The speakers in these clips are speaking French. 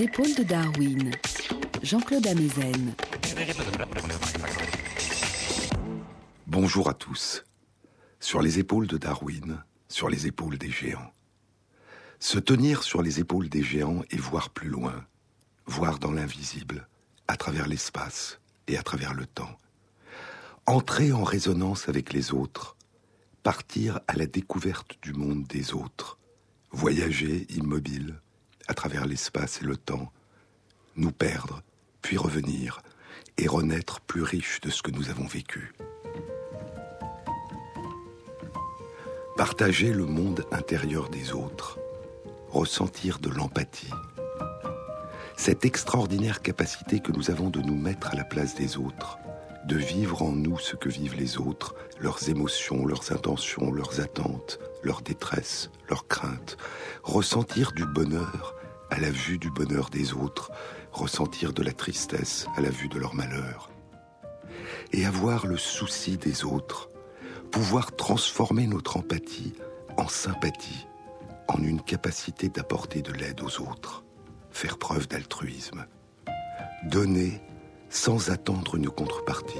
Épaules de Darwin, Jean-Claude Amezen. Bonjour à tous. Sur les épaules de Darwin, sur les épaules des géants. Se tenir sur les épaules des géants et voir plus loin, voir dans l'invisible, à travers l'espace et à travers le temps. Entrer en résonance avec les autres, partir à la découverte du monde des autres, voyager immobile à travers l'espace et le temps, nous perdre, puis revenir, et renaître plus riche de ce que nous avons vécu. Partager le monde intérieur des autres, ressentir de l'empathie. Cette extraordinaire capacité que nous avons de nous mettre à la place des autres, de vivre en nous ce que vivent les autres, leurs émotions, leurs intentions, leurs attentes, leur détresse, leurs craintes, ressentir du bonheur à la vue du bonheur des autres, ressentir de la tristesse à la vue de leur malheur, et avoir le souci des autres, pouvoir transformer notre empathie en sympathie, en une capacité d'apporter de l'aide aux autres, faire preuve d'altruisme, donner sans attendre une contrepartie,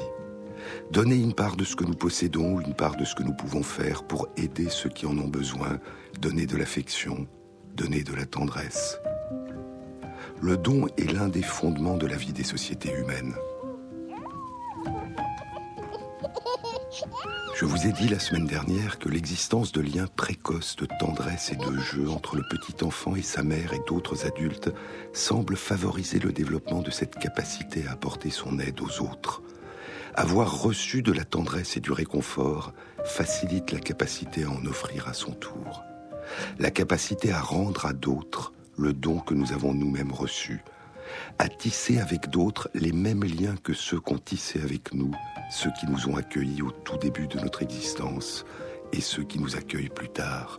donner une part de ce que nous possédons ou une part de ce que nous pouvons faire pour aider ceux qui en ont besoin, donner de l'affection, donner de la tendresse. Le don est l'un des fondements de la vie des sociétés humaines. Je vous ai dit la semaine dernière que l'existence de liens précoces de tendresse et de jeu entre le petit enfant et sa mère et d'autres adultes semble favoriser le développement de cette capacité à apporter son aide aux autres. Avoir reçu de la tendresse et du réconfort facilite la capacité à en offrir à son tour. La capacité à rendre à d'autres le don que nous avons nous-mêmes reçu, à tisser avec d'autres les mêmes liens que ceux qu'ont tissés avec nous, ceux qui nous ont accueillis au tout début de notre existence et ceux qui nous accueillent plus tard.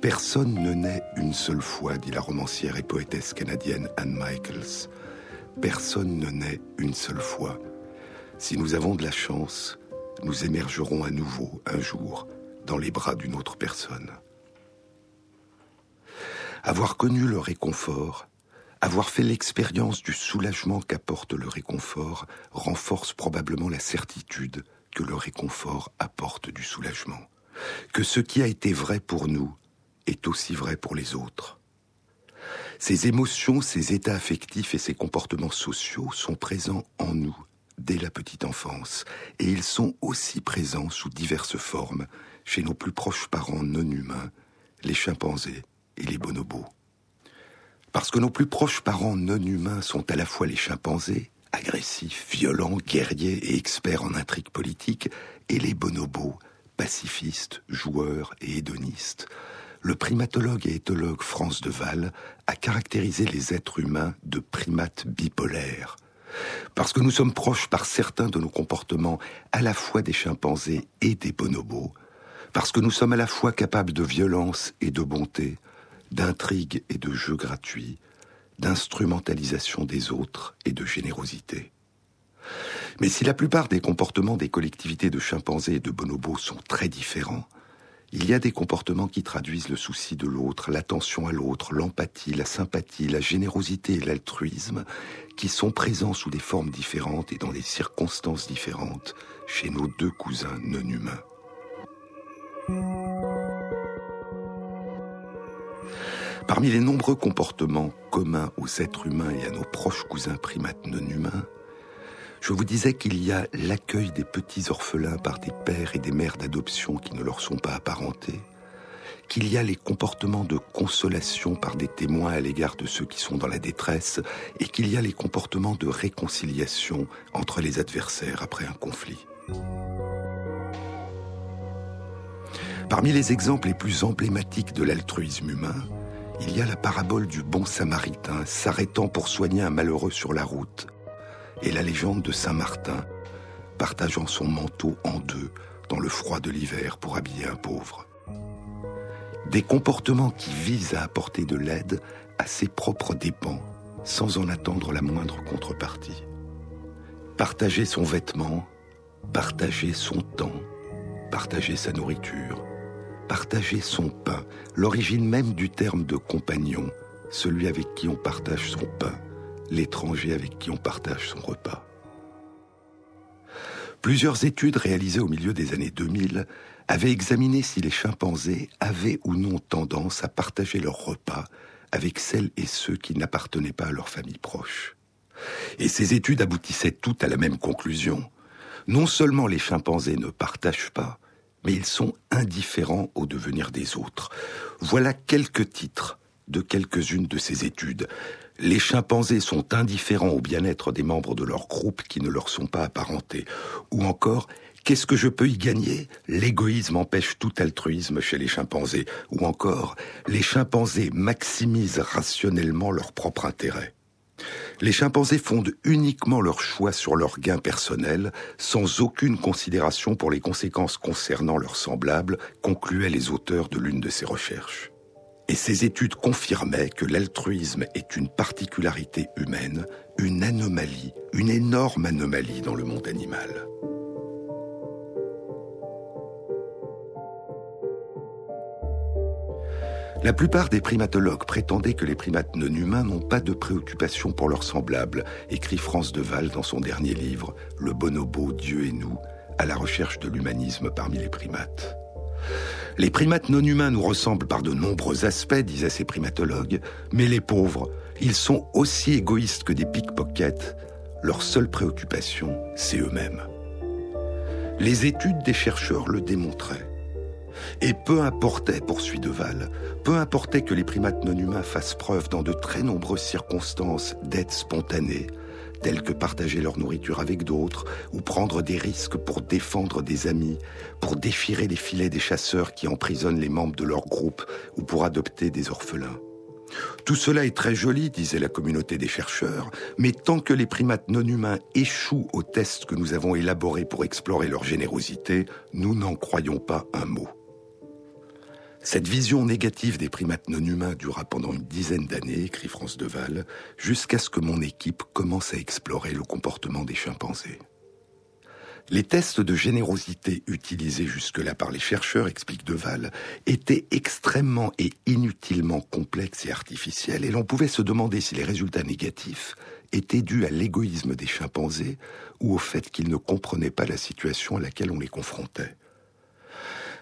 Personne ne naît une seule fois, dit la romancière et poétesse canadienne Anne Michaels. Personne ne naît une seule fois. Si nous avons de la chance, nous émergerons à nouveau un jour dans les bras d'une autre personne. Avoir connu le réconfort, avoir fait l'expérience du soulagement qu'apporte le réconfort, renforce probablement la certitude que le réconfort apporte du soulagement, que ce qui a été vrai pour nous est aussi vrai pour les autres. Ces émotions, ces états affectifs et ces comportements sociaux sont présents en nous dès la petite enfance, et ils sont aussi présents sous diverses formes chez nos plus proches parents non humains, les chimpanzés, et les bonobos. Parce que nos plus proches parents non humains sont à la fois les chimpanzés, agressifs, violents, guerriers et experts en intrigues politiques, et les bonobos, pacifistes, joueurs et hédonistes. Le primatologue et éthologue France Deval a caractérisé les êtres humains de primates bipolaires. Parce que nous sommes proches par certains de nos comportements à la fois des chimpanzés et des bonobos, parce que nous sommes à la fois capables de violence et de bonté, d'intrigue et de jeux gratuits, d'instrumentalisation des autres et de générosité. Mais si la plupart des comportements des collectivités de chimpanzés et de bonobos sont très différents, il y a des comportements qui traduisent le souci de l'autre, l'attention à l'autre, l'empathie, la sympathie, la générosité et l'altruisme, qui sont présents sous des formes différentes et dans des circonstances différentes chez nos deux cousins non humains. Parmi les nombreux comportements communs aux êtres humains et à nos proches cousins primates non humains, je vous disais qu'il y a l'accueil des petits orphelins par des pères et des mères d'adoption qui ne leur sont pas apparentés, qu'il y a les comportements de consolation par des témoins à l'égard de ceux qui sont dans la détresse, et qu'il y a les comportements de réconciliation entre les adversaires après un conflit. Parmi les exemples les plus emblématiques de l'altruisme humain, il y a la parabole du bon samaritain s'arrêtant pour soigner un malheureux sur la route, et la légende de Saint Martin partageant son manteau en deux dans le froid de l'hiver pour habiller un pauvre. Des comportements qui visent à apporter de l'aide à ses propres dépens sans en attendre la moindre contrepartie. Partager son vêtement, partager son temps, partager sa nourriture, partager son pain, l'origine même du terme de compagnon, celui avec qui on partage son pain, l'étranger avec qui on partage son repas. Plusieurs études réalisées au milieu des années 2000 avaient examiné si les chimpanzés avaient ou non tendance à partager leurs repas avec celles et ceux qui n'appartenaient pas à leur famille proche. Et ces études aboutissaient toutes à la même conclusion. Non seulement les chimpanzés ne partagent pas, mais ils sont indifférents au devenir des autres. Voilà quelques titres de quelques-unes de ces études. Les chimpanzés sont indifférents au bien-être des membres de leur groupe qui ne leur sont pas apparentés. Ou encore, Qu'est-ce que je peux y gagner? L'égoïsme empêche tout altruisme chez les chimpanzés. Ou encore, les chimpanzés maximisent rationnellement leur propre intérêt. Les chimpanzés fondent uniquement leur choix sur leur gain personnel, sans aucune considération pour les conséquences concernant leurs semblables, concluaient les auteurs de l'une de ces recherches. Et ces études confirmaient que l'altruisme est une particularité humaine, une anomalie, une énorme anomalie dans le monde animal. La plupart des primatologues prétendaient que les primates non humains n'ont pas de préoccupation pour leurs semblables, écrit France Deval dans son dernier livre, Le bonobo, Dieu et nous, à la recherche de l'humanisme parmi les primates. Les primates non humains nous ressemblent par de nombreux aspects, disaient ces primatologues, mais les pauvres, ils sont aussi égoïstes que des pickpockets. Leur seule préoccupation, c'est eux-mêmes. Les études des chercheurs le démontraient. Et peu importait, poursuit Deval, peu importait que les primates non humains fassent preuve dans de très nombreuses circonstances d'aide spontanée, telles que partager leur nourriture avec d'autres, ou prendre des risques pour défendre des amis, pour déchirer les filets des chasseurs qui emprisonnent les membres de leur groupe, ou pour adopter des orphelins. Tout cela est très joli, disait la communauté des chercheurs, mais tant que les primates non humains échouent aux tests que nous avons élaborés pour explorer leur générosité, nous n'en croyons pas un mot. Cette vision négative des primates non humains dura pendant une dizaine d'années, écrit France Deval, jusqu'à ce que mon équipe commence à explorer le comportement des chimpanzés. Les tests de générosité utilisés jusque-là par les chercheurs, explique Deval, étaient extrêmement et inutilement complexes et artificiels, et l'on pouvait se demander si les résultats négatifs étaient dus à l'égoïsme des chimpanzés ou au fait qu'ils ne comprenaient pas la situation à laquelle on les confrontait.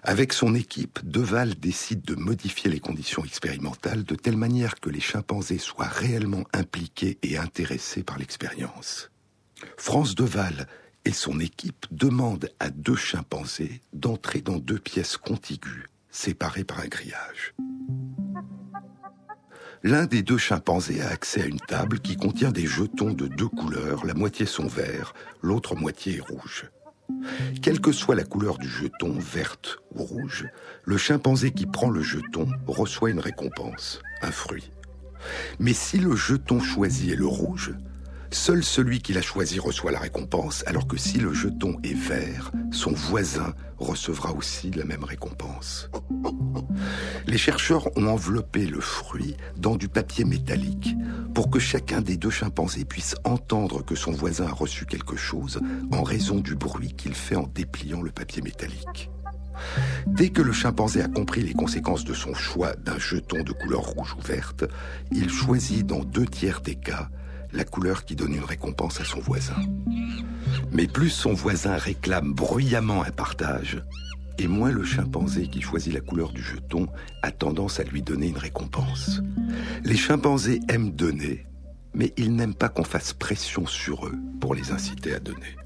Avec son équipe, Deval décide de modifier les conditions expérimentales de telle manière que les chimpanzés soient réellement impliqués et intéressés par l'expérience. France Deval et son équipe demandent à deux chimpanzés d'entrer dans deux pièces contiguës, séparées par un grillage. L'un des deux chimpanzés a accès à une table qui contient des jetons de deux couleurs, la moitié sont verts, l'autre moitié est rouge. Quelle que soit la couleur du jeton, verte ou rouge, le chimpanzé qui prend le jeton reçoit une récompense, un fruit. Mais si le jeton choisi est le rouge, seul celui qui l'a choisi reçoit la récompense, alors que si le jeton est vert, son voisin recevra aussi la même récompense. Les chercheurs ont enveloppé le fruit dans du papier métallique pour que chacun des deux chimpanzés puisse entendre que son voisin a reçu quelque chose en raison du bruit qu'il fait en dépliant le papier métallique. Dès que le chimpanzé a compris les conséquences de son choix d'un jeton de couleur rouge ou verte, il choisit dans deux tiers des cas la couleur qui donne une récompense à son voisin. Mais plus son voisin réclame bruyamment un partage, et moins le chimpanzé qui choisit la couleur du jeton a tendance à lui donner une récompense. Les chimpanzés aiment donner, mais ils n'aiment pas qu'on fasse pression sur eux pour les inciter à donner.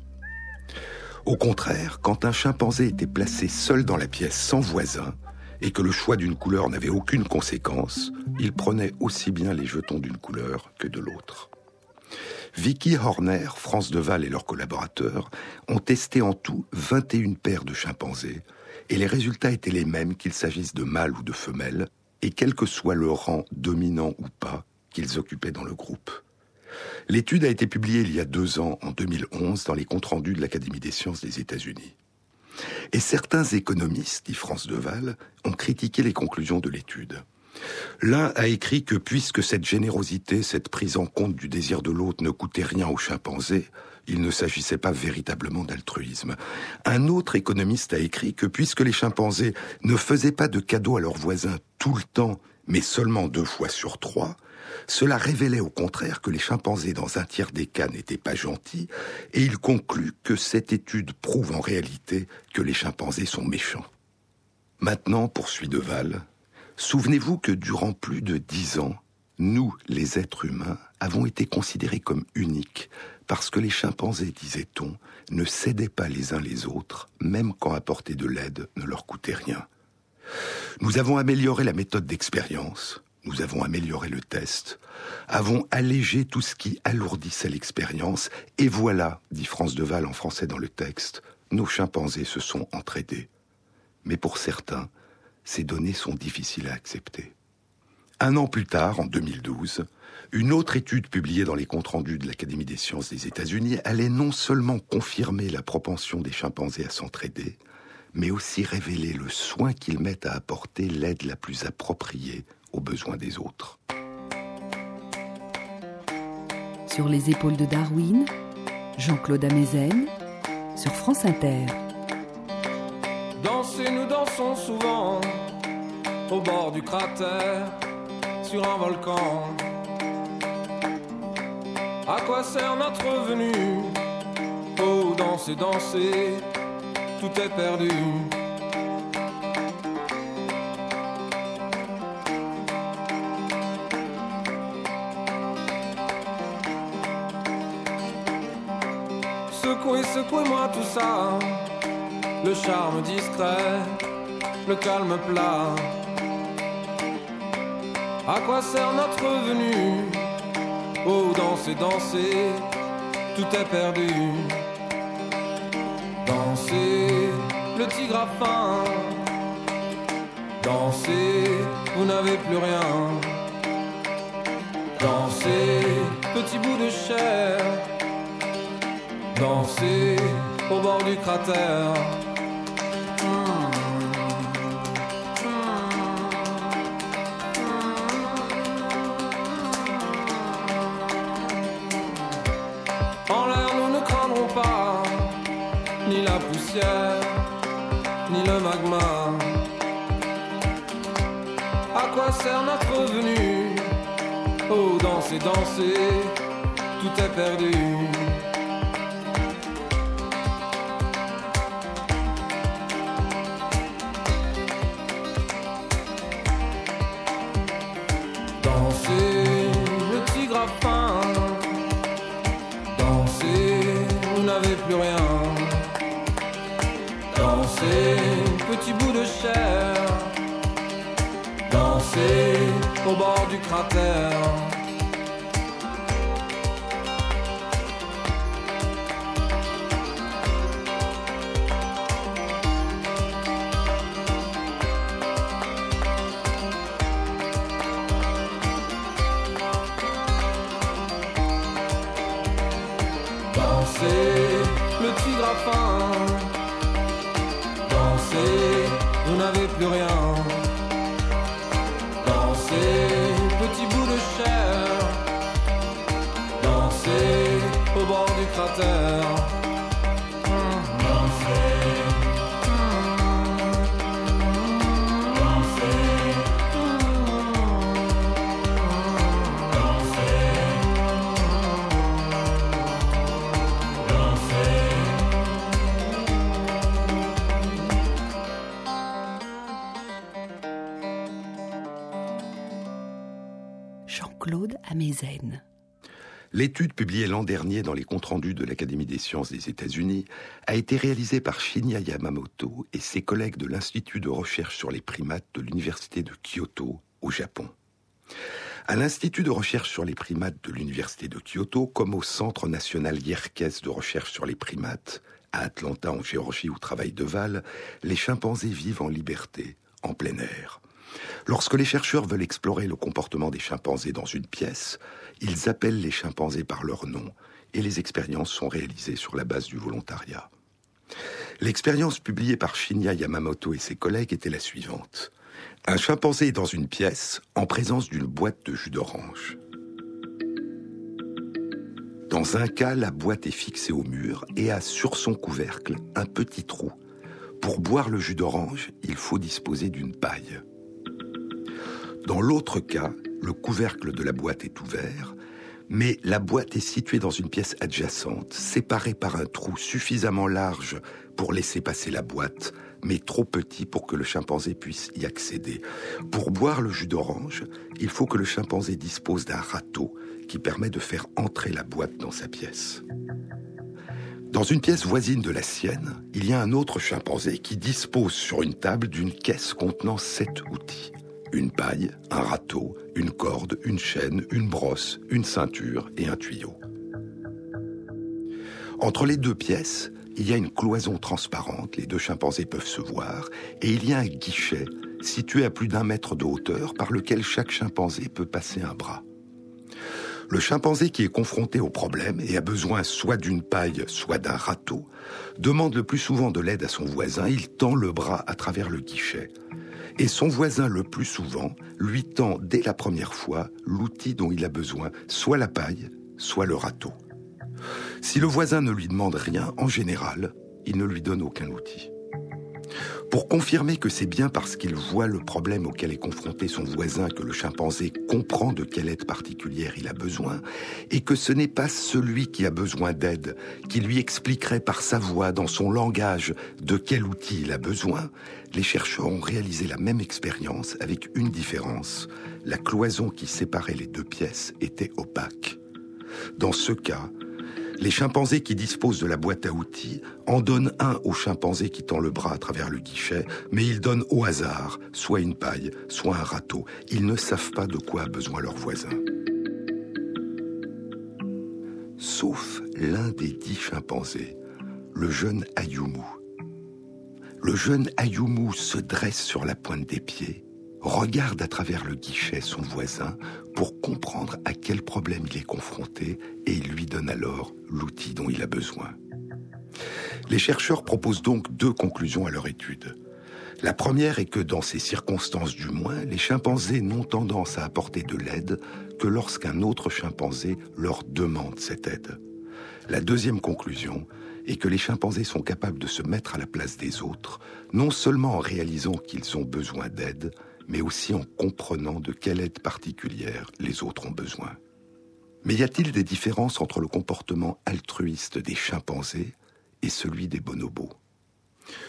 Au contraire, quand un chimpanzé était placé seul dans la pièce sans voisin, et que le choix d'une couleur n'avait aucune conséquence, il prenait aussi bien les jetons d'une couleur que de l'autre. Vicky Horner, France Deval et leurs collaborateurs ont testé en tout 21 paires de chimpanzés et les résultats étaient les mêmes qu'il s'agisse de mâles ou de femelles et quel que soit le rang dominant ou pas qu'ils occupaient dans le groupe. L'étude a été publiée il y a deux ans, en 2011, dans les comptes rendus de l'Académie des sciences des États-Unis. Et certains économistes, dit France Deval, ont critiqué les conclusions de l'étude. L'un a écrit que puisque cette générosité, cette prise en compte du désir de l'autre ne coûtait rien aux chimpanzés, il ne s'agissait pas véritablement d'altruisme. Un autre économiste a écrit que puisque les chimpanzés ne faisaient pas de cadeaux à leurs voisins tout le temps, Mais seulement deux fois sur trois, cela révélait au contraire que les chimpanzés dans un tiers des cas n'étaient pas gentils, et il conclut que cette étude prouve en réalité que les chimpanzés sont méchants. Maintenant, poursuit Deval, souvenez-vous que durant plus de dix ans, nous, les êtres humains, avons été considérés comme uniques, parce que les chimpanzés, disait-on, ne cédaient pas les uns les autres, même quand apporter de l'aide ne leur coûtait rien. Nous avons amélioré la méthode d'expérience, nous avons amélioré le test, avons allégé tout ce qui alourdissait l'expérience, et voilà, dit France Deval en français dans le texte, nos chimpanzés se sont entraidés. Mais pour certains, ces données sont difficiles à accepter. Un an plus tard, en 2012, une autre étude publiée dans les comptes rendus de l'Académie des sciences des États-Unis allait non seulement confirmer la propension des chimpanzés à s'entraider, mais aussi révéler le soin qu'ils mettent à apporter l'aide la plus appropriée aux besoins des autres. Sur les épaules de Darwin, Jean-Claude Amezen, sur France Inter. Danser, nous dansons souvent au bord du cratère, sur un volcan. À quoi sert notre venue? Oh, danser, danser, tout est perdu. Le charme discret, le calme plat. À quoi sert notre venue? Oh, danser, danser, tout est perdu. Dansez, le tigre a. Dansez, vous n'avez plus rien. Dansez, petit bout de chair. Dansez au bord du cratère. Danser, danser, tout est perdu. Dansez, le tigre a faim. Dansez, vous n'avez plus rien. Dansez, petit bout de chair. Dansez au bord du cratère. Plus rien. Dansez, petit bout de chair. Dansez au bord du cratère. L'étude publiée l'an dernier dans les comptes rendus de l'Académie des sciences des États-Unis a été réalisée par Shinya Yamamoto et ses collègues de l'Institut de recherche sur les primates de l'Université de Kyoto au Japon. À l'Institut de recherche sur les primates de l'Université de Kyoto, comme au Centre national Yerkes de recherche sur les primates, à Atlanta en Géorgie où travaille Deval, les chimpanzés vivent en liberté, en plein air. Lorsque les chercheurs veulent explorer le comportement des chimpanzés dans une pièce, ils appellent les chimpanzés par leur nom et les expériences sont réalisées sur la base du volontariat. L'expérience publiée par Shinya Yamamoto et ses collègues était la suivante. Un chimpanzé est dans une pièce en présence d'une boîte de jus d'orange. Dans un cas, la boîte est fixée au mur et a sur son couvercle un petit trou. Pour boire le jus d'orange, il faut disposer d'une paille. Dans l'autre cas, le couvercle de la boîte est ouvert, mais la boîte est située dans une pièce adjacente, séparée par un trou suffisamment large pour laisser passer la boîte, mais trop petit pour que le chimpanzé puisse y accéder. Pour boire le jus d'orange, il faut que le chimpanzé dispose d'un râteau qui permet de faire entrer la boîte dans sa pièce. Dans une pièce voisine de la sienne, il y a un autre chimpanzé qui dispose sur une table d'une caisse contenant sept outils. Une paille, un râteau, une corde, une chaîne, une brosse, une ceinture et un tuyau. Entre les deux pièces, il y a une cloison transparente, les deux chimpanzés peuvent se voir, et il y a un guichet situé à plus d'un mètre de hauteur par lequel chaque chimpanzé peut passer un bras. Le chimpanzé qui est confronté au problème et a besoin soit d'une paille, soit d'un râteau, demande le plus souvent de l'aide à son voisin, il tend le bras à travers le guichet. Et son voisin, le plus souvent, lui tend dès la première fois l'outil dont il a besoin, soit la paille, soit le râteau. Si le voisin ne lui demande rien, en général, il ne lui donne aucun outil. Pour confirmer que c'est bien parce qu'il voit le problème auquel est confronté son voisin que le chimpanzé comprend de quelle aide particulière il a besoin, et que ce n'est pas celui qui a besoin d'aide qui lui expliquerait par sa voix, dans son langage, de quel outil il a besoin, les chercheurs ont réalisé la même expérience avec une différence. La cloison qui séparait les deux pièces était opaque. Dans ce cas, les chimpanzés qui disposent de la boîte à outils en donnent un au chimpanzé qui tend le bras à travers le guichet, mais ils donnent au hasard soit une paille, soit un râteau. Ils ne savent pas de quoi a besoin leur voisin. Sauf l'un des dix chimpanzés, le jeune Ayumu. Le jeune Ayumu se dresse sur la pointe des pieds regarde à travers le guichet son voisin pour comprendre à quel problème il est confronté et il lui donne alors l'outil dont il a besoin. Les chercheurs proposent donc deux conclusions à leur étude. La première est que dans ces circonstances du moins, les chimpanzés n'ont tendance à apporter de l'aide que lorsqu'un autre chimpanzé leur demande cette aide. La deuxième conclusion est que les chimpanzés sont capables de se mettre à la place des autres, non seulement en réalisant qu'ils ont besoin d'aide, mais aussi en comprenant de quelle aide particulière les autres ont besoin. Mais y a-t-il des différences entre le comportement altruiste des chimpanzés et celui des bonobos?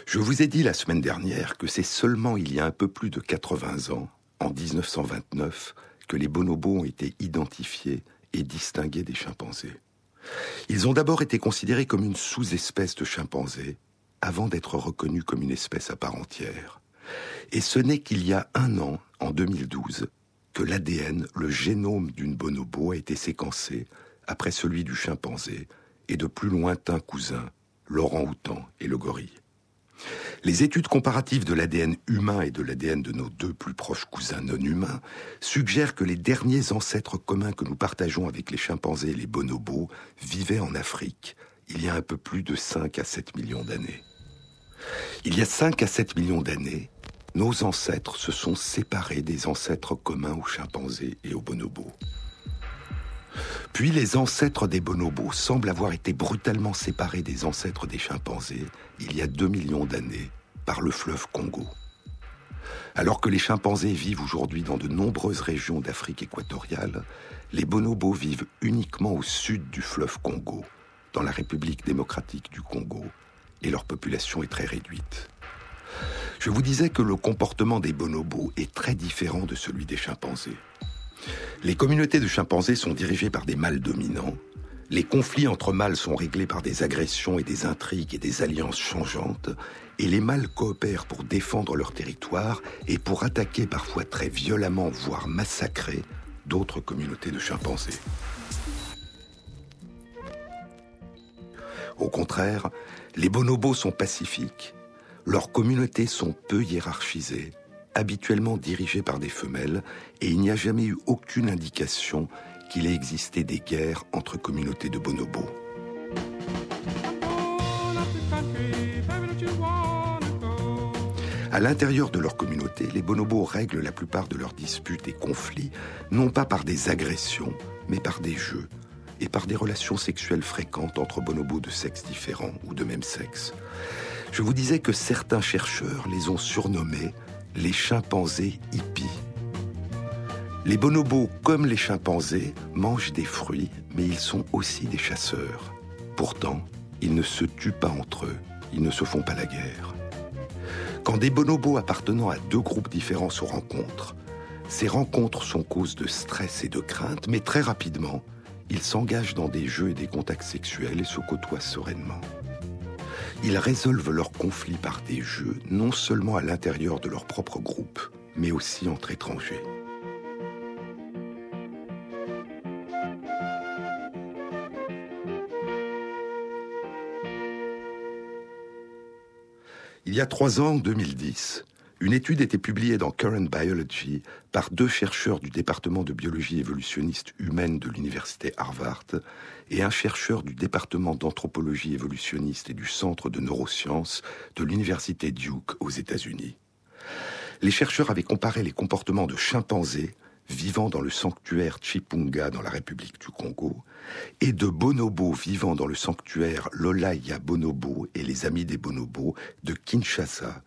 Je vous ai dit la semaine dernière que c'est seulement il y a un peu plus de 80 ans, en 1929, que les bonobos ont été identifiés et distingués des chimpanzés. Ils ont d'abord été considérés comme une sous-espèce de chimpanzés, avant d'être reconnus comme une espèce à part entière. Et ce n'est qu'il y a un an, en 2012, que l'ADN, le génome d'une bonobo, a été séquencé après celui du chimpanzé et de plus lointains cousins, l'orang-outan et le gorille. Les études comparatives de l'ADN humain et de l'ADN de nos deux plus proches cousins non humains suggèrent que les derniers ancêtres communs que nous partageons avec les chimpanzés et les bonobos vivaient en Afrique il y a un peu plus de 5 à 7 millions d'années. Il y a 5 à 7 millions d'années, nos ancêtres se sont séparés des ancêtres communs aux chimpanzés et aux bonobos. Puis les ancêtres des bonobos semblent avoir été brutalement séparés des ancêtres des chimpanzés il y a 2 millions d'années par le fleuve Congo. Alors que les chimpanzés vivent aujourd'hui dans de nombreuses régions d'Afrique équatoriale, les bonobos vivent uniquement au sud du fleuve Congo, dans la République démocratique du Congo, et leur population est très réduite. Je vous disais que le comportement des bonobos est très différent de celui des chimpanzés. Les communautés de chimpanzés sont dirigées par des mâles dominants. Les conflits entre mâles sont réglés par des agressions et des intrigues et des alliances changeantes. Et les mâles coopèrent pour défendre leur territoire et pour attaquer parfois très violemment, voire massacrer, d'autres communautés de chimpanzés. Au contraire, les bonobos sont pacifiques, leurs communautés sont peu hiérarchisées, habituellement dirigées par des femelles, et il n'y a jamais eu aucune indication qu'il ait existé des guerres entre communautés de bonobos. À l'intérieur de leur communauté, les bonobos règlent la plupart de leurs disputes et conflits, non pas par des agressions, mais par des jeux, et par des relations sexuelles fréquentes entre bonobos de sexe différents ou de même sexe. Je vous disais que certains chercheurs les ont surnommés les chimpanzés hippies. Les bonobos, comme les chimpanzés, mangent des fruits, mais ils sont aussi des chasseurs. Pourtant, ils ne se tuent pas entre eux, ils ne se font pas la guerre. Quand des bonobos appartenant à deux groupes différents se rencontrent, ces rencontres sont cause de stress et de crainte, mais très rapidement, ils s'engagent dans des jeux et des contacts sexuels et se côtoient sereinement. Ils résolvent leurs conflits par des jeux, non seulement à l'intérieur de leur propre groupe, mais aussi entre étrangers. Il y a trois ans, en 2010, une étude était publiée dans Current Biology par deux chercheurs du département de biologie évolutionniste humaine de l'université Harvard et un chercheur du département d'anthropologie évolutionniste et du centre de neurosciences de l'université Duke aux États-Unis. Les chercheurs avaient comparé les comportements de chimpanzés vivant dans le sanctuaire Chipunga dans la République du Congo, et de bonobos vivant dans le sanctuaire Lolaya Bonobo et les Amis des Bonobos de Kinshasa,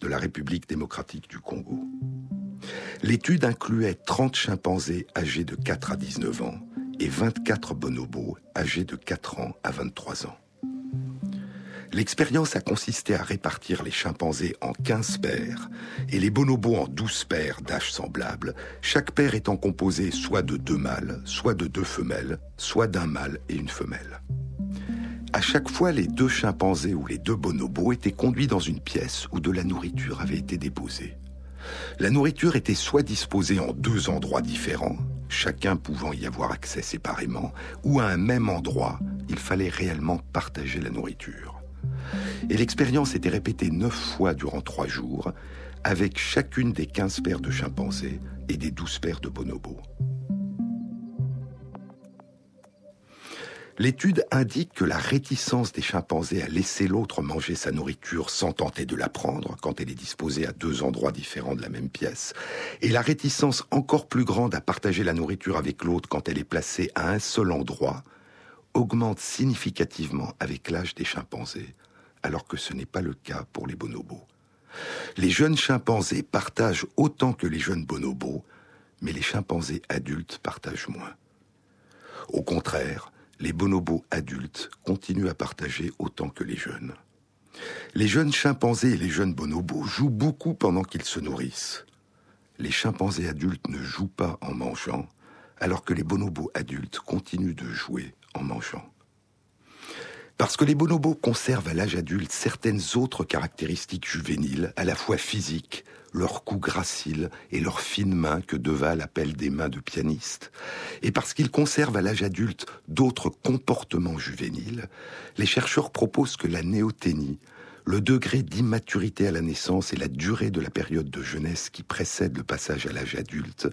de la République démocratique du Congo. L'étude incluait 30 chimpanzés âgés de 4 à 19 ans et 24 bonobos âgés de 4 ans à 23 ans. L'expérience a consisté à répartir les chimpanzés en 15 paires et les bonobos en 12 paires d'âge semblables, chaque paire étant composée soit de deux mâles, soit de deux femelles, soit d'un mâle et une femelle. À chaque fois, les deux chimpanzés ou les deux bonobos étaient conduits dans une pièce où de la nourriture avait été déposée. La nourriture était soit disposée en deux endroits différents, chacun pouvant y avoir accès séparément, ou à un même endroit, il fallait réellement partager la nourriture. Et l'expérience était répétée neuf fois durant trois jours, avec chacune des quinze paires de chimpanzés et des douze paires de bonobos. L'étude indique que la réticence des chimpanzés à laisser l'autre manger sa nourriture sans tenter de la prendre quand elle est disposée à deux endroits différents de la même pièce, et la réticence encore plus grande à partager la nourriture avec l'autre quand elle est placée à un seul endroit, augmente significativement avec l'âge des chimpanzés, alors que ce n'est pas le cas pour les bonobos. Les jeunes chimpanzés partagent autant que les jeunes bonobos, mais les chimpanzés adultes partagent moins. Au contraire, les bonobos adultes continuent à partager autant que les jeunes. Les jeunes chimpanzés et les jeunes bonobos jouent beaucoup pendant qu'ils se nourrissent. Les chimpanzés adultes ne jouent pas en mangeant, alors que les bonobos adultes continuent de jouer en mangeant. Parce que les bonobos conservent à l'âge adulte certaines autres caractéristiques juvéniles, à la fois physiques, leur cou gracile et leurs fines mains que Deval appelle des mains de pianiste, et parce qu'ils conservent à l'âge adulte d'autres comportements juvéniles, les chercheurs proposent que la néoténie, le degré d'immaturité à la naissance et la durée de la période de jeunesse qui précède le passage à l'âge adulte,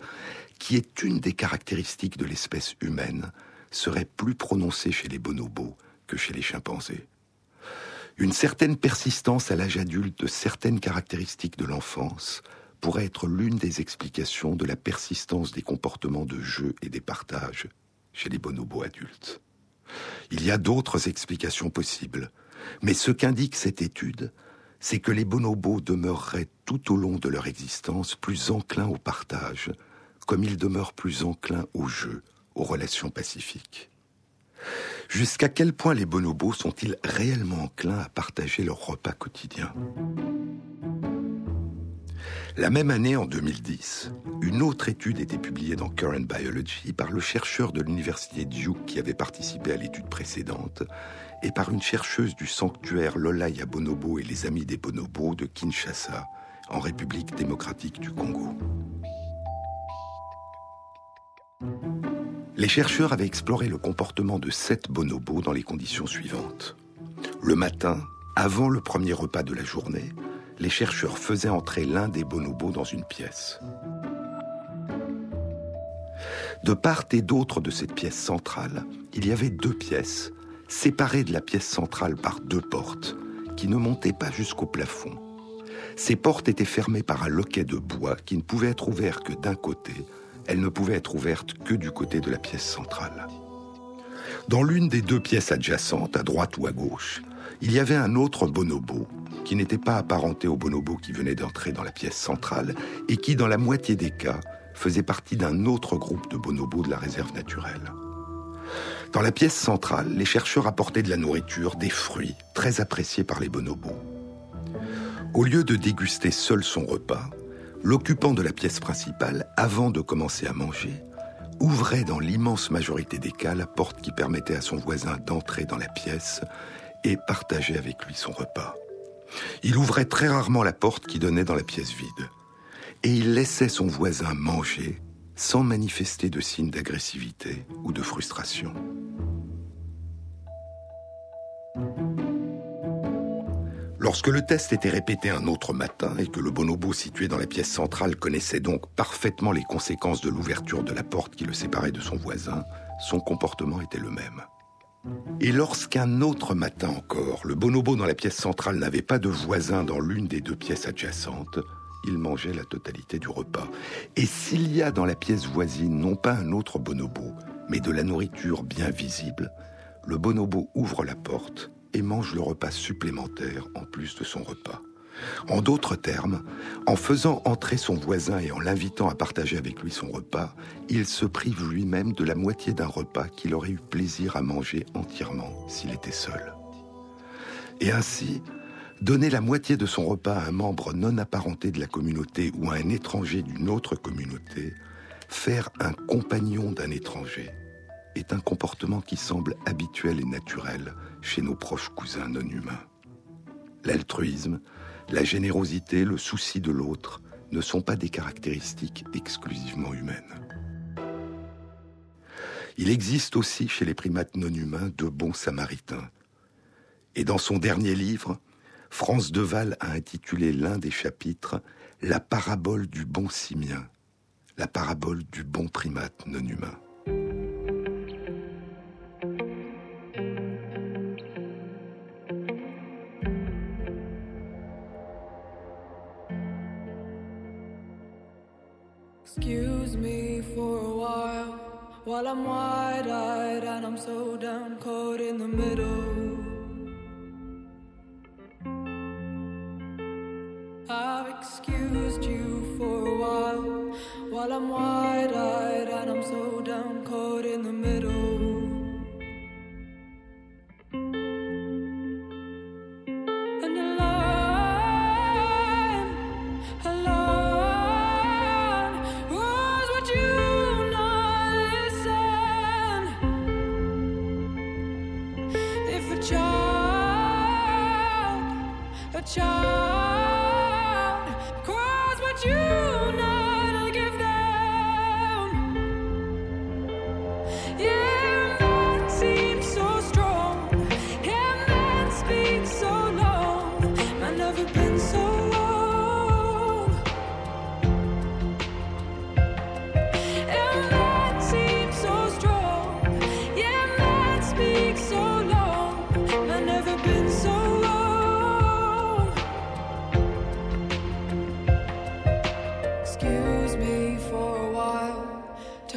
qui est une des caractéristiques de l'espèce humaine, serait plus prononcée chez les bonobos chez les chimpanzés. Une certaine persistance à l'âge adulte de certaines caractéristiques de l'enfance pourrait être l'une des explications de la persistance des comportements de jeu et des partages chez les bonobos adultes. Il y a d'autres explications possibles, mais ce qu'indique cette étude, c'est que les bonobos demeureraient tout au long de leur existence plus enclins au partage, comme ils demeurent plus enclins au jeu, aux relations pacifiques. Jusqu'à quel point les bonobos sont-ils réellement enclins à partager leur repas quotidien La même année, en 2010, une autre étude était publiée dans Current Biology par le chercheur de l'université Duke qui avait participé à l'étude précédente et par une chercheuse du sanctuaire Lolaya Bonobo et les Amis des Bonobos de Kinshasa, en République démocratique du Congo. Les chercheurs avaient exploré le comportement de sept bonobos dans les conditions suivantes. Le matin, avant le premier repas de la journée, les chercheurs faisaient entrer l'un des bonobos dans une pièce. De part et d'autre de cette pièce centrale, il y avait deux pièces, séparées de la pièce centrale par deux portes, qui ne montaient pas jusqu'au plafond. Ces portes étaient fermées par un loquet de bois qui ne pouvait être ouvert que d'un côté, elle ne pouvait être ouverte que du côté de la pièce centrale. Dans l'une des deux pièces adjacentes, à droite ou à gauche, il y avait un autre bonobo qui n'était pas apparenté au bonobo qui venait d'entrer dans la pièce centrale et qui, dans la moitié des cas, faisait partie d'un autre groupe de bonobos de la réserve naturelle. Dans la pièce centrale, les chercheurs apportaient de la nourriture, des fruits, très appréciés par les bonobos. Au lieu de déguster seul son repas, l'occupant de la pièce principale, avant de commencer à manger, ouvrait dans l'immense majorité des cas la porte qui permettait à son voisin d'entrer dans la pièce et partager avec lui son repas. Il ouvrait très rarement la porte qui donnait dans la pièce vide. Et il laissait son voisin manger sans manifester de signes d'agressivité ou de frustration. Lorsque le test était répété un autre matin et que le bonobo situé dans la pièce centrale connaissait donc parfaitement les conséquences de l'ouverture de la porte qui le séparait de son voisin, son comportement était le même. Et lorsqu'un autre matin encore, le bonobo dans la pièce centrale n'avait pas de voisin dans l'une des deux pièces adjacentes, il mangeait la totalité du repas. Et s'il y a dans la pièce voisine non pas un autre bonobo, mais de la nourriture bien visible, le bonobo ouvre la porte et mange le repas supplémentaire en plus de son repas. En d'autres termes, en faisant entrer son voisin et en l'invitant à partager avec lui son repas, il se prive lui-même de la moitié d'un repas qu'il aurait eu plaisir à manger entièrement s'il était seul. Et ainsi, donner la moitié de son repas à un membre non apparenté de la communauté ou à un étranger d'une autre communauté, faire un compagnon d'un étranger, est un comportement qui semble habituel et naturel chez nos proches cousins non humains. L'altruisme, la générosité, le souci de l'autre ne sont pas des caractéristiques exclusivement humaines. Il existe aussi chez les primates non humains de bons samaritains. Et dans son dernier livre, France Deval a intitulé l'un des chapitres La parabole du bon simien, la parabole du bon primate non humain. While I'm wide eyed and I'm so down caught in the middle. I've excused you for a while while I'm wide eyed and I'm so down caught in the middle. Child, a child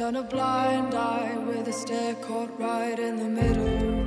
Turn a blind eye with a stare caught right in the middle.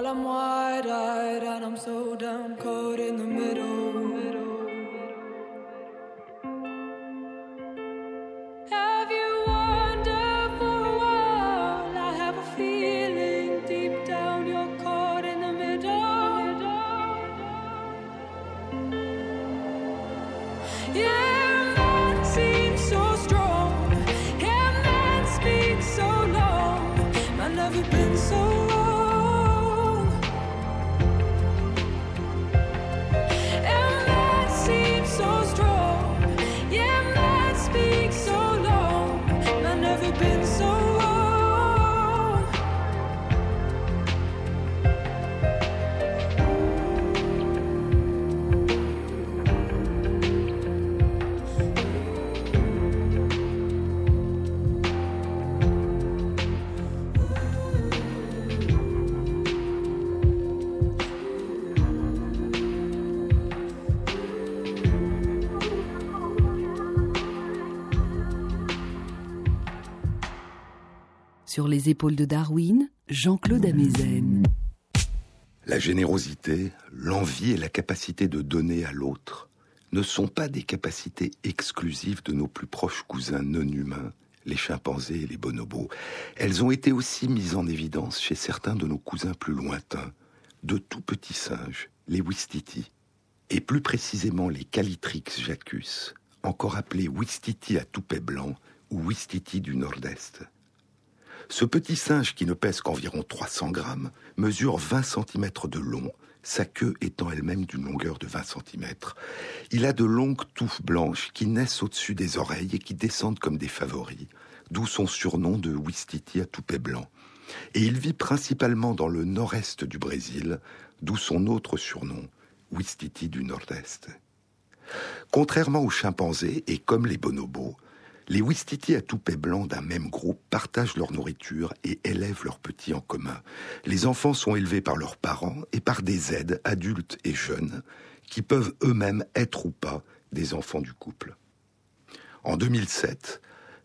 While I'm wide eyed and I'm so down Sur les épaules de Darwin, Jean-Claude Amezen. La générosité, l'envie et la capacité de donner à l'autre ne sont pas des capacités exclusives de nos plus proches cousins non humains, les chimpanzés et les bonobos. Elles ont été aussi mises en évidence chez certains de nos cousins plus lointains, de tout petits singes, les Wistiti, et plus précisément les Calitrix jacus, encore appelés Wistiti à toupet blanc ou Wistiti du Nord-Est. Ce petit singe qui ne pèse qu'environ 300 grammes mesure 20 cm de long, sa queue étant elle-même d'une longueur de 20 cm. Il a de longues touffes blanches qui naissent au-dessus des oreilles et qui descendent comme des favoris, d'où son surnom de Wistiti à toupet blanc. Et il vit principalement dans le nord-est du Brésil, d'où son autre surnom, Wistiti du Nord-Est. Contrairement aux chimpanzés et comme les bonobos, les Wistiti à toupet blanc d'un même groupe partagent leur nourriture et élèvent leurs petits en commun. Les enfants sont élevés par leurs parents et par des aides, adultes et jeunes, qui peuvent eux-mêmes être ou pas des enfants du couple. En 2007,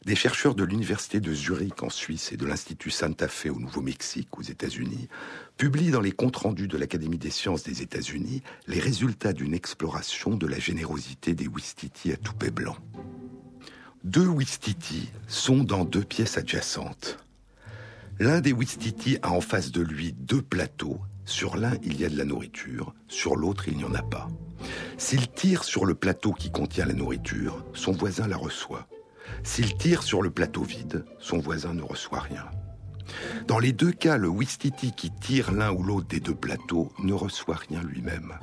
des chercheurs de l'Université de Zurich en Suisse et de l'Institut Santa Fe au Nouveau-Mexique aux États-Unis publient dans les comptes rendus de l'Académie des sciences des États-Unis les résultats d'une exploration de la générosité des Wistiti à toupet blanc. Deux Wistiti sont dans deux pièces adjacentes. L'un des Wistiti a en face de lui deux plateaux. Sur l'un, il y a de la nourriture, sur l'autre, il n'y en a pas. S'il tire sur le plateau qui contient la nourriture, son voisin la reçoit. S'il tire sur le plateau vide, son voisin ne reçoit rien. Dans les deux cas, le Wistiti qui tire l'un ou l'autre des deux plateaux ne reçoit rien lui-même.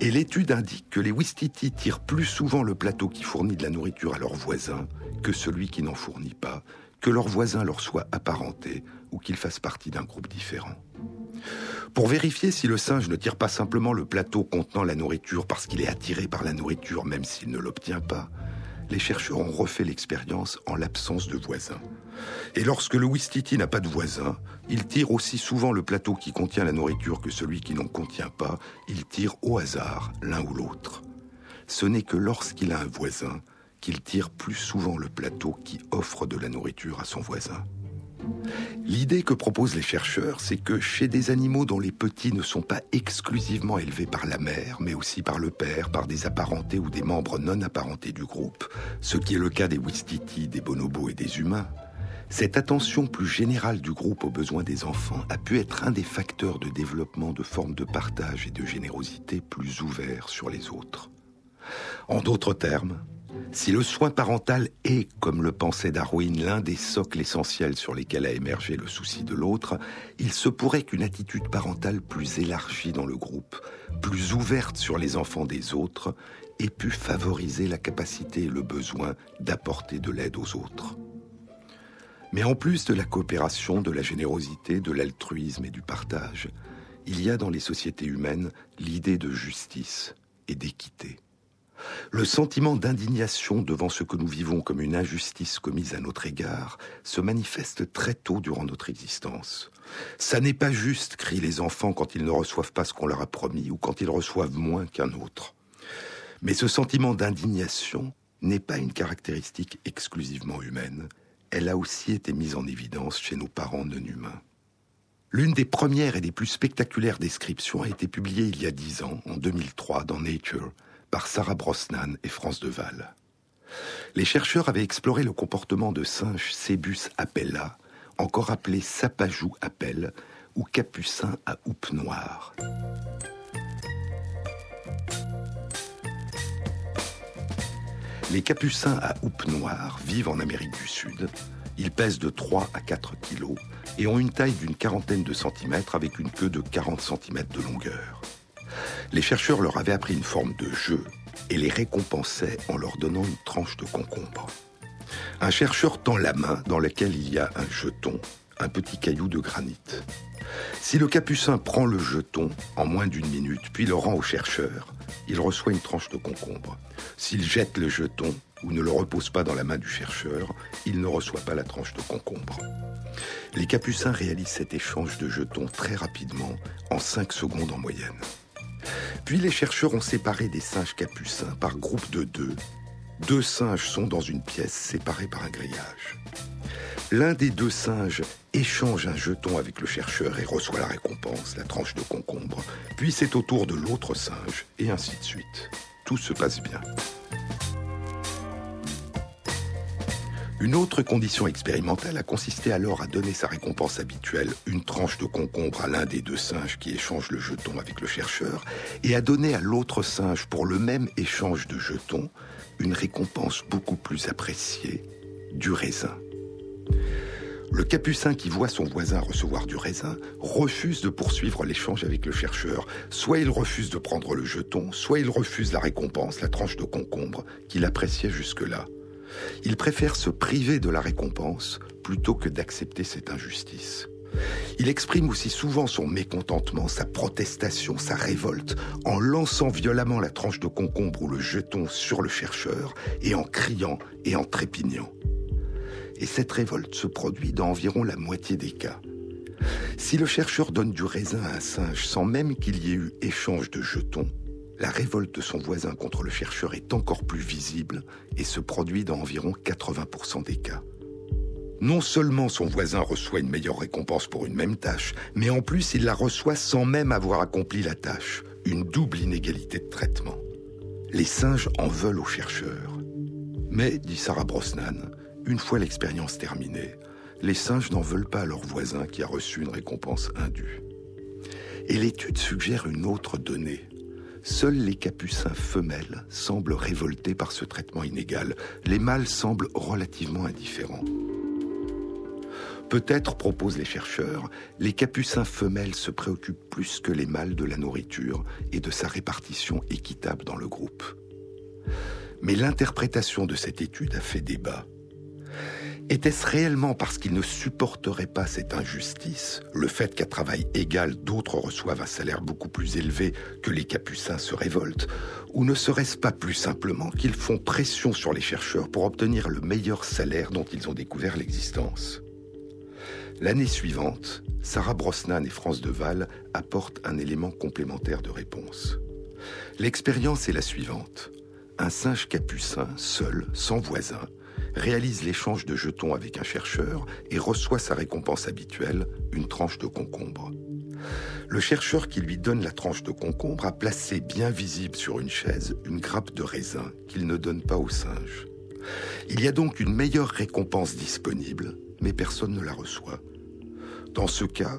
Et l'étude indique que les Wistiti tirent plus souvent le plateau qui fournit de la nourriture à leurs voisins que celui qui n'en fournit pas, que leur voisin leur soit apparenté ou qu'il fasse partie d'un groupe différent. Pour vérifier si le singe ne tire pas simplement le plateau contenant la nourriture parce qu'il est attiré par la nourriture même s'il ne l'obtient pas, les chercheurs ont refait l'expérience en l'absence de voisins. Et lorsque le Wistiti n'a pas de voisin, il tire aussi souvent le plateau qui contient la nourriture que celui qui n'en contient pas. Il tire au hasard l'un ou l'autre. Ce n'est que lorsqu'il a un voisin qu'il tire plus souvent le plateau qui offre de la nourriture à son voisin. L'idée que proposent les chercheurs, c'est que chez des animaux dont les petits ne sont pas exclusivement élevés par la mère, mais aussi par le père, par des apparentés ou des membres non apparentés du groupe, ce qui est le cas des Wistiti, des bonobos et des humains, cette attention plus générale du groupe aux besoins des enfants a pu être un des facteurs de développement de formes de partage et de générosité plus ouverts sur les autres. En d'autres termes, si le soin parental est, comme le pensait Darwin, l'un des socles essentiels sur lesquels a émergé le souci de l'autre, il se pourrait qu'une attitude parentale plus élargie dans le groupe, plus ouverte sur les enfants des autres, ait pu favoriser la capacité et le besoin d'apporter de l'aide aux autres. Mais en plus de la coopération, de la générosité, de l'altruisme et du partage, il y a dans les sociétés humaines l'idée de justice et d'équité. Le sentiment d'indignation devant ce que nous vivons comme une injustice commise à notre égard se manifeste très tôt durant notre existence. Ça n'est pas juste, crient les enfants quand ils ne reçoivent pas ce qu'on leur a promis ou quand ils reçoivent moins qu'un autre. Mais ce sentiment d'indignation n'est pas une caractéristique exclusivement humaine, elle a aussi été mise en évidence chez nos parents non humains. L'une des premières et des plus spectaculaires descriptions a été publiée il y a dix ans, en 2003, dans Nature, par Sarah Brosnan et France Deval. Les chercheurs avaient exploré le comportement de singes Cebus apella, encore appelé sapajou appel ou capucin à houppe noire. Les capucins à houppe noire vivent en Amérique du Sud. Ils pèsent de 3 à 4 kilos et ont une taille d'une quarantaine de centimètres avec une queue de 40 centimètres de longueur. Les chercheurs leur avaient appris une forme de jeu et les récompensaient en leur donnant une tranche de concombre. Un chercheur tend la main dans laquelle il y a un jeton, un petit caillou de granit. Si le capucin prend le jeton en moins d'une minute, puis le rend au chercheur, il reçoit une tranche de concombre. S'il jette le jeton ou ne le repose pas dans la main du chercheur, il ne reçoit pas la tranche de concombre. Les capucins réalisent cet échange de jetons très rapidement, en 5 secondes en moyenne. Puis les chercheurs ont séparé des singes capucins par groupe de deux. Deux singes sont dans une pièce séparée par un grillage. L'un des deux singes échange un jeton avec le chercheur et reçoit la récompense, la tranche de concombre. Puis c'est au tour de l'autre singe, et ainsi de suite. Tout se passe bien. Une autre condition expérimentale a consisté alors à donner sa récompense habituelle, une tranche de concombre à l'un des deux singes qui échange le jeton avec le chercheur, et à donner à l'autre singe pour le même échange de jetons une récompense beaucoup plus appréciée, du raisin. Le capucin qui voit son voisin recevoir du raisin refuse de poursuivre l'échange avec le chercheur. Soit il refuse de prendre le jeton, soit il refuse la récompense, la tranche de concombre, qu'il appréciait jusque-là. Il préfère se priver de la récompense plutôt que d'accepter cette injustice. Il exprime aussi souvent son mécontentement, sa protestation, sa révolte, en lançant violemment la tranche de concombre ou le jeton sur le chercheur, et en criant et en trépignant et cette révolte se produit dans environ la moitié des cas. Si le chercheur donne du raisin à un singe sans même qu'il y ait eu échange de jetons, la révolte de son voisin contre le chercheur est encore plus visible et se produit dans environ 80% des cas. Non seulement son voisin reçoit une meilleure récompense pour une même tâche, mais en plus il la reçoit sans même avoir accompli la tâche, une double inégalité de traitement. Les singes en veulent au chercheur. Mais, dit Sarah Brosnan, une fois l'expérience terminée, les singes n'en veulent pas à leur voisin qui a reçu une récompense indue. Et l'étude suggère une autre donnée. Seuls les capucins femelles semblent révoltés par ce traitement inégal. Les mâles semblent relativement indifférents. Peut-être, proposent les chercheurs, les capucins femelles se préoccupent plus que les mâles de la nourriture et de sa répartition équitable dans le groupe. Mais l'interprétation de cette étude a fait débat. Était-ce réellement parce qu'ils ne supporteraient pas cette injustice, le fait qu'à travail égal d'autres reçoivent un salaire beaucoup plus élevé que les capucins se révoltent, ou ne serait-ce pas plus simplement qu'ils font pression sur les chercheurs pour obtenir le meilleur salaire dont ils ont découvert l'existence? L'année suivante, Sarah Brosnan et France Deval apportent un élément complémentaire de réponse. L'expérience est la suivante. Un singe capucin, seul, sans voisin, réalise l'échange de jetons avec un chercheur et reçoit sa récompense habituelle, une tranche de concombre. Le chercheur qui lui donne la tranche de concombre a placé bien visible sur une chaise une grappe de raisin qu'il ne donne pas au singe. Il y a donc une meilleure récompense disponible, mais personne ne la reçoit. Dans ce cas,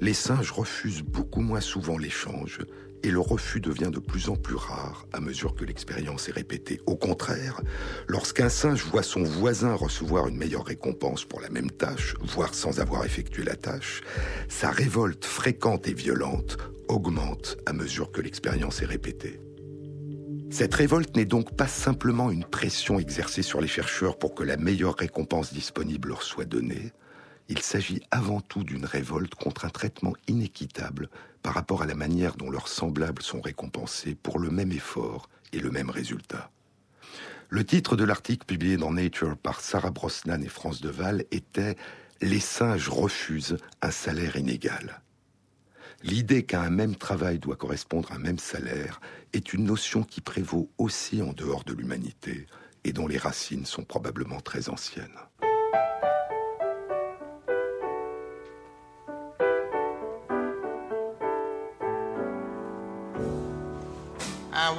les singes refusent beaucoup moins souvent l'échange et le refus devient de plus en plus rare à mesure que l'expérience est répétée. Au contraire, lorsqu'un singe voit son voisin recevoir une meilleure récompense pour la même tâche, voire sans avoir effectué la tâche, sa révolte fréquente et violente augmente à mesure que l'expérience est répétée. Cette révolte n'est donc pas simplement une pression exercée sur les chercheurs pour que la meilleure récompense disponible leur soit donnée, il s'agit avant tout d'une révolte contre un traitement inéquitable par rapport à la manière dont leurs semblables sont récompensés pour le même effort et le même résultat. Le titre de l'article publié dans Nature par Sarah Brosnan et France Deval était Les singes refusent un salaire inégal. L'idée qu'un même travail doit correspondre à un même salaire est une notion qui prévaut aussi en dehors de l'humanité et dont les racines sont probablement très anciennes.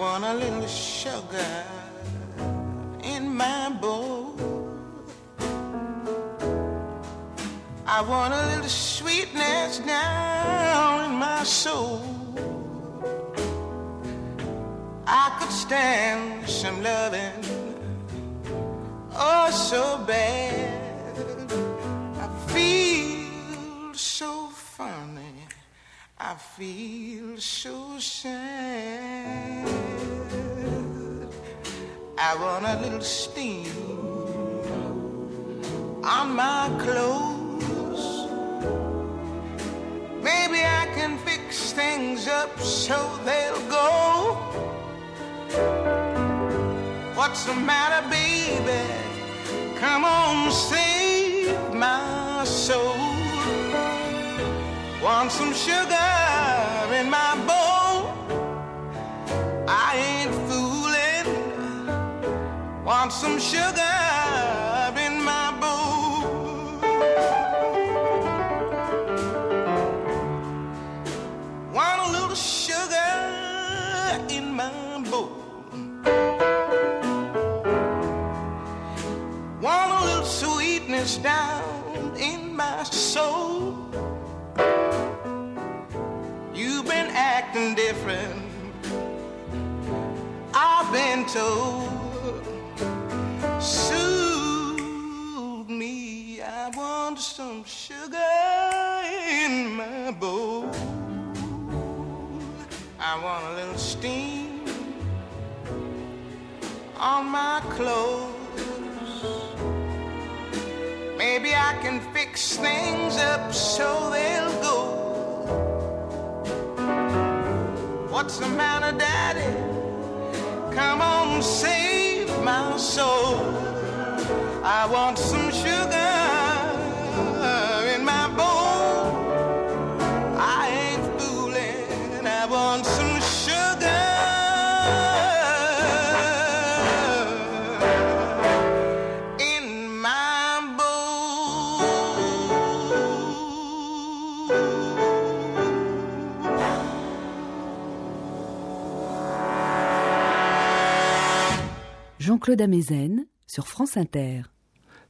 Want a little sugar in my bowl. I want a little sweetness down in my soul. I could stand some loving oh so bad. I feel so funny. I feel so sad. I want a little steam on my clothes. Maybe I can fix things up so they'll go. What's the matter, baby? Come on, save my soul. Want some sugar in my bowl? I ain't. Want some sugar in my bowl? Want a little sugar in my bowl? Want a little sweetness down in my soul? You've been acting different. I've been told. Some sugar in my bowl. I want a little steam on my clothes. Maybe I can fix things up so they'll go. What's the matter, Daddy? Come on, save my soul. I want some sugar Jean-Claude Amezen sur France Inter.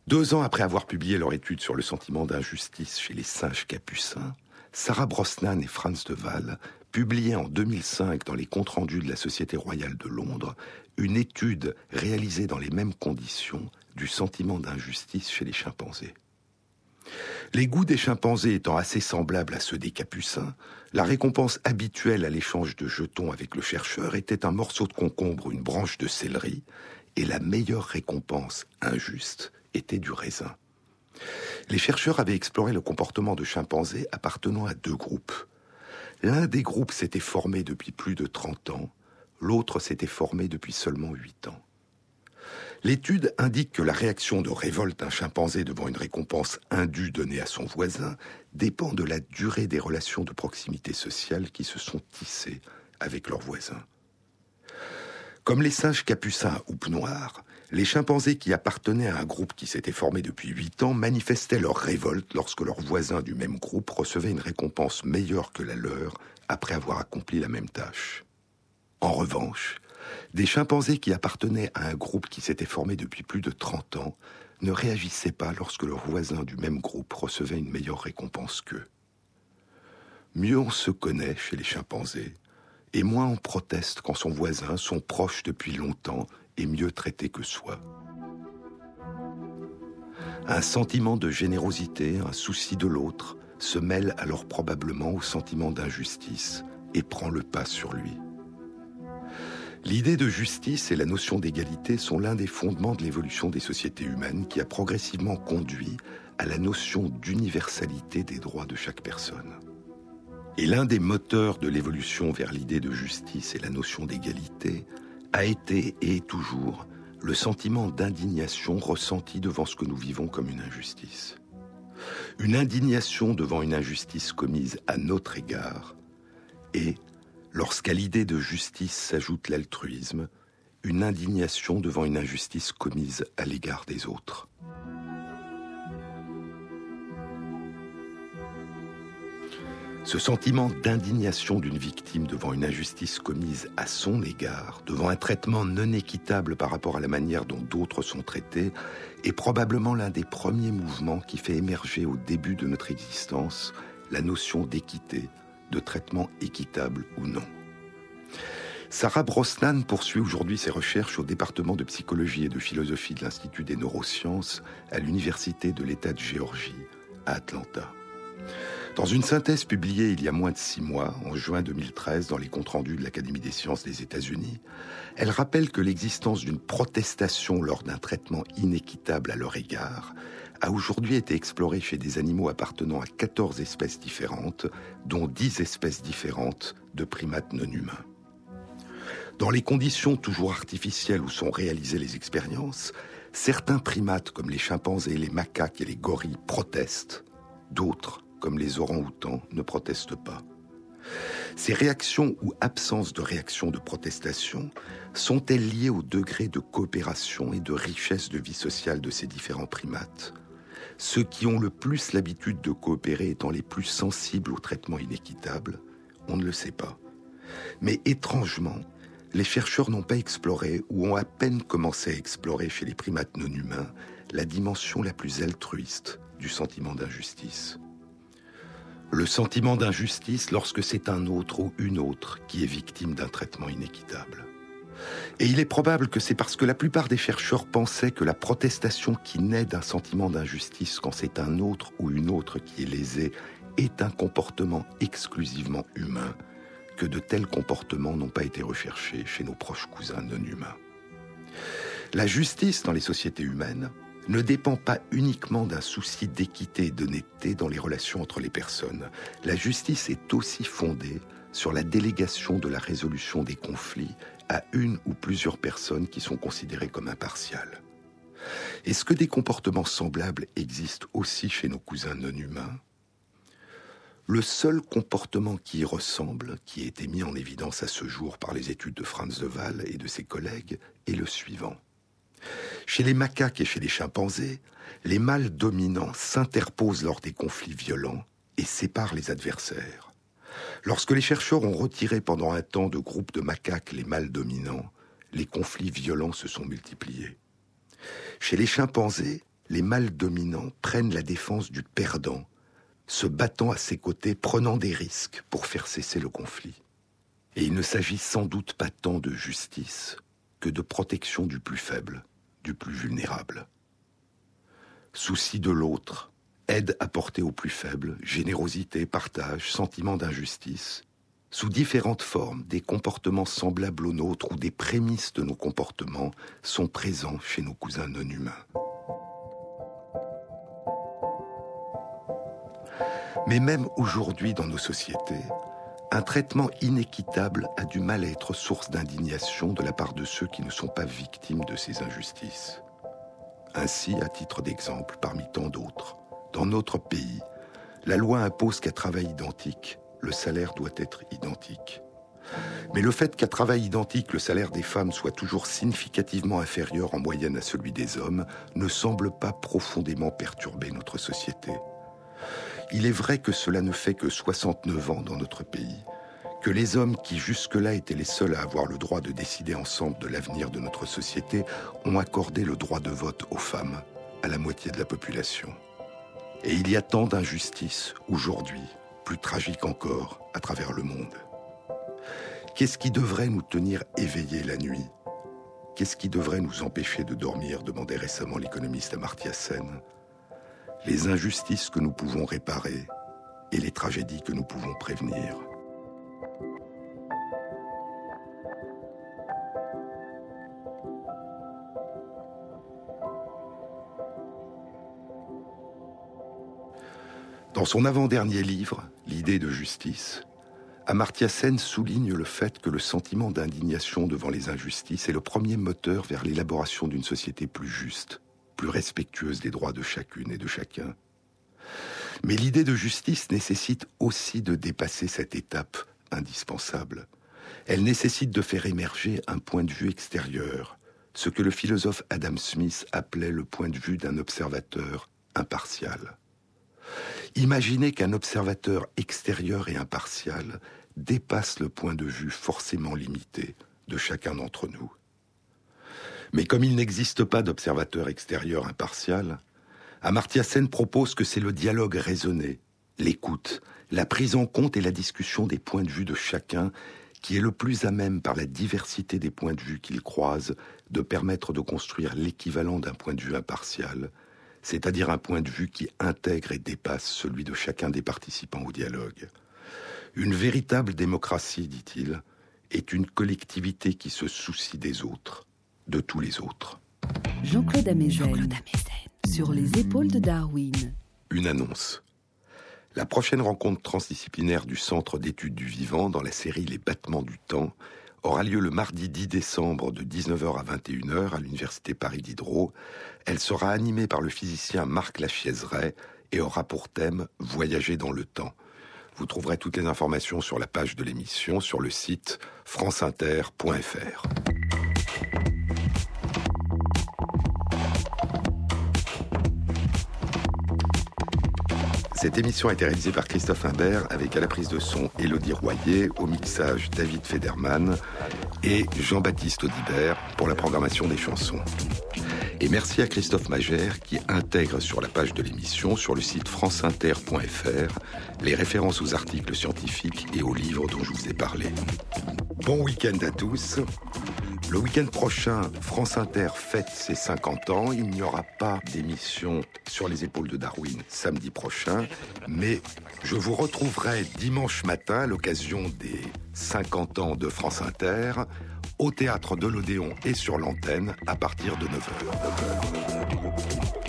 Deux ans après avoir publié leur étude sur le sentiment d'injustice chez les singes capucins, Sarah Brosnan et Franz de Waal publiaient en 2005 dans les comptes rendus de la Société royale de Londres une étude réalisée dans les mêmes conditions du sentiment d'injustice chez les chimpanzés. Les goûts des chimpanzés étant assez semblables à ceux des capucins, la récompense habituelle à l'échange de jetons avec le chercheur était un morceau de concombre ou une branche de céleri, et la meilleure récompense injuste était du raisin. Les chercheurs avaient exploré le comportement de chimpanzés appartenant à deux groupes. L'un des groupes s'était formé depuis plus de 30 ans, l'autre s'était formé depuis seulement 8 ans. L'étude indique que la réaction de révolte d'un chimpanzé devant une récompense indue donnée à son voisin dépend de la durée des relations de proximité sociale qui se sont tissées avec leurs voisins. Comme les singes capucins à houppe noire, les chimpanzés qui appartenaient à un groupe qui s'était formé depuis huit ans manifestaient leur révolte lorsque leurs voisins du même groupe recevaient une récompense meilleure que la leur après avoir accompli la même tâche. En revanche, des chimpanzés qui appartenaient à un groupe qui s'était formé depuis plus de 30 ans ne réagissaient pas lorsque leurs voisins du même groupe recevaient une meilleure récompense qu'eux. Mieux on se connaît chez les chimpanzés, et moins on proteste quand son voisin, son proche depuis longtemps, est mieux traité que soi. Un sentiment de générosité, un souci de l'autre, se mêle alors probablement au sentiment d'injustice et prend le pas sur lui. L'idée de justice et la notion d'égalité sont l'un des fondements de l'évolution des sociétés humaines qui a progressivement conduit à la notion d'universalité des droits de chaque personne. Et l'un des moteurs de l'évolution vers l'idée de justice et la notion d'égalité a été et est toujours le sentiment d'indignation ressenti devant ce que nous vivons comme une injustice. Une indignation devant une injustice commise à notre égard et, lorsqu'à l'idée de justice s'ajoute l'altruisme, une indignation devant une injustice commise à l'égard des autres. Ce sentiment d'indignation d'une victime devant une injustice commise à son égard, devant un traitement non équitable par rapport à la manière dont d'autres sont traités, est probablement l'un des premiers mouvements qui fait émerger au début de notre existence la notion d'équité, de traitement équitable ou non. Sarah Brosnan poursuit aujourd'hui ses recherches au département de psychologie et de philosophie de l'Institut des neurosciences à l'Université de l'État de Géorgie, à Atlanta. Dans une synthèse publiée il y a moins de six mois, en juin 2013, dans les comptes rendus de l'Académie des sciences des États-Unis, elle rappelle que l'existence d'une protestation lors d'un traitement inéquitable à leur égard a aujourd'hui été explorée chez des animaux appartenant à 14 espèces différentes, dont 10 espèces différentes de primates non humains. Dans les conditions toujours artificielles où sont réalisées les expériences, certains primates comme les chimpanzés, les macaques et les gorilles protestent, d'autres comme les orang-outans, ne protestent pas. Ces réactions ou absence de réaction de protestation sont-elles liées au degré de coopération et de richesse de vie sociale de ces différents primates? Ceux qui ont le plus l'habitude de coopérer étant les plus sensibles au traitement inéquitable On ne le sait pas. Mais étrangement, les chercheurs n'ont pas exploré ou ont à peine commencé à explorer chez les primates non humains la dimension la plus altruiste du sentiment d'injustice le sentiment d'injustice lorsque c'est un autre ou une autre qui est victime d'un traitement inéquitable. Et il est probable que c'est parce que la plupart des chercheurs pensaient que la protestation qui naît d'un sentiment d'injustice quand c'est un autre ou une autre qui est lésé est un comportement exclusivement humain, que de tels comportements n'ont pas été recherchés chez nos proches cousins non humains. La justice dans les sociétés humaines ne dépend pas uniquement d'un souci d'équité et d'honnêteté dans les relations entre les personnes. La justice est aussi fondée sur la délégation de la résolution des conflits à une ou plusieurs personnes qui sont considérées comme impartiales. Est-ce que des comportements semblables existent aussi chez nos cousins non humains Le seul comportement qui y ressemble, qui a été mis en évidence à ce jour par les études de Franz de Waal et de ses collègues, est le suivant. Chez les macaques et chez les chimpanzés, les mâles dominants s'interposent lors des conflits violents et séparent les adversaires. Lorsque les chercheurs ont retiré pendant un temps de groupes de macaques les mâles dominants, les conflits violents se sont multipliés. Chez les chimpanzés, les mâles dominants prennent la défense du perdant, se battant à ses côtés, prenant des risques pour faire cesser le conflit. Et il ne s'agit sans doute pas tant de justice que de protection du plus faible, du plus vulnérable. Souci de l'autre, aide apportée aux plus faibles, générosité, partage, sentiment d'injustice, sous différentes formes, des comportements semblables aux nôtres ou des prémices de nos comportements sont présents chez nos cousins non humains. Mais même aujourd'hui dans nos sociétés, un traitement inéquitable a du mal à être source d'indignation de la part de ceux qui ne sont pas victimes de ces injustices. Ainsi, à titre d'exemple, parmi tant d'autres, dans notre pays, la loi impose qu'à travail identique, le salaire doit être identique. Mais le fait qu'à travail identique, le salaire des femmes soit toujours significativement inférieur en moyenne à celui des hommes ne semble pas profondément perturber notre société. Il est vrai que cela ne fait que 69 ans dans notre pays, que les hommes qui jusque-là étaient les seuls à avoir le droit de décider ensemble de l'avenir de notre société ont accordé le droit de vote aux femmes, à la moitié de la population. Et il y a tant d'injustices aujourd'hui, plus tragiques encore, à travers le monde. Qu'est-ce qui devrait nous tenir éveillés la nuit? Qu'est-ce qui devrait nous empêcher de dormir? demandait récemment l'économiste Amartya Sen les injustices que nous pouvons réparer et les tragédies que nous pouvons prévenir. Dans son avant-dernier livre, L'idée de justice, Amartya Sen souligne le fait que le sentiment d'indignation devant les injustices est le premier moteur vers l'élaboration d'une société plus juste, plus respectueuse des droits de chacune et de chacun. Mais l'idée de justice nécessite aussi de dépasser cette étape indispensable. Elle nécessite de faire émerger un point de vue extérieur, ce que le philosophe Adam Smith appelait le point de vue d'un observateur impartial. Imaginez qu'un observateur extérieur et impartial dépasse le point de vue forcément limité de chacun d'entre nous. Mais comme il n'existe pas d'observateur extérieur impartial, Amartya Sen propose que c'est le dialogue raisonné, l'écoute, la prise en compte et la discussion des points de vue de chacun qui est le plus à même par la diversité des points de vue qu'il croise de permettre de construire l'équivalent d'un point de vue impartial, c'est-à-dire un point de vue qui intègre et dépasse celui de chacun des participants au dialogue. Une véritable démocratie, dit-il, est une collectivité qui se soucie des autres, de tous les autres. Jean-Claude Amezen. Sur les épaules de Darwin. Une annonce. La prochaine rencontre transdisciplinaire du Centre d'études du vivant dans la série Les battements du temps aura lieu le mardi 10 décembre de 19h à 21h à l'Université Paris Diderot. Elle sera animée par le physicien Marc Lachiaiseray et aura pour thème Voyager dans le temps. Vous trouverez toutes les informations sur la page de l'émission sur le site franceinter.fr. Cette émission a été réalisée par Christophe Imbert avec à la prise de son Élodie Royer, au mixage David Federman et Jean-Baptiste Audibert pour la programmation des chansons. Et merci à Christophe Magère qui intègre sur la page de l'émission, sur le site franceinter.fr, les références aux articles scientifiques et aux livres dont je vous ai parlé. Bon week-end à tous. Le week-end prochain, France Inter fête ses 50 ans. Il n'y aura pas d'émission sur les épaules de Darwin samedi prochain, mais je vous retrouverai dimanche matin à l'occasion des 50 ans de France Inter au théâtre de l'Odéon et sur l'antenne à partir de 9h.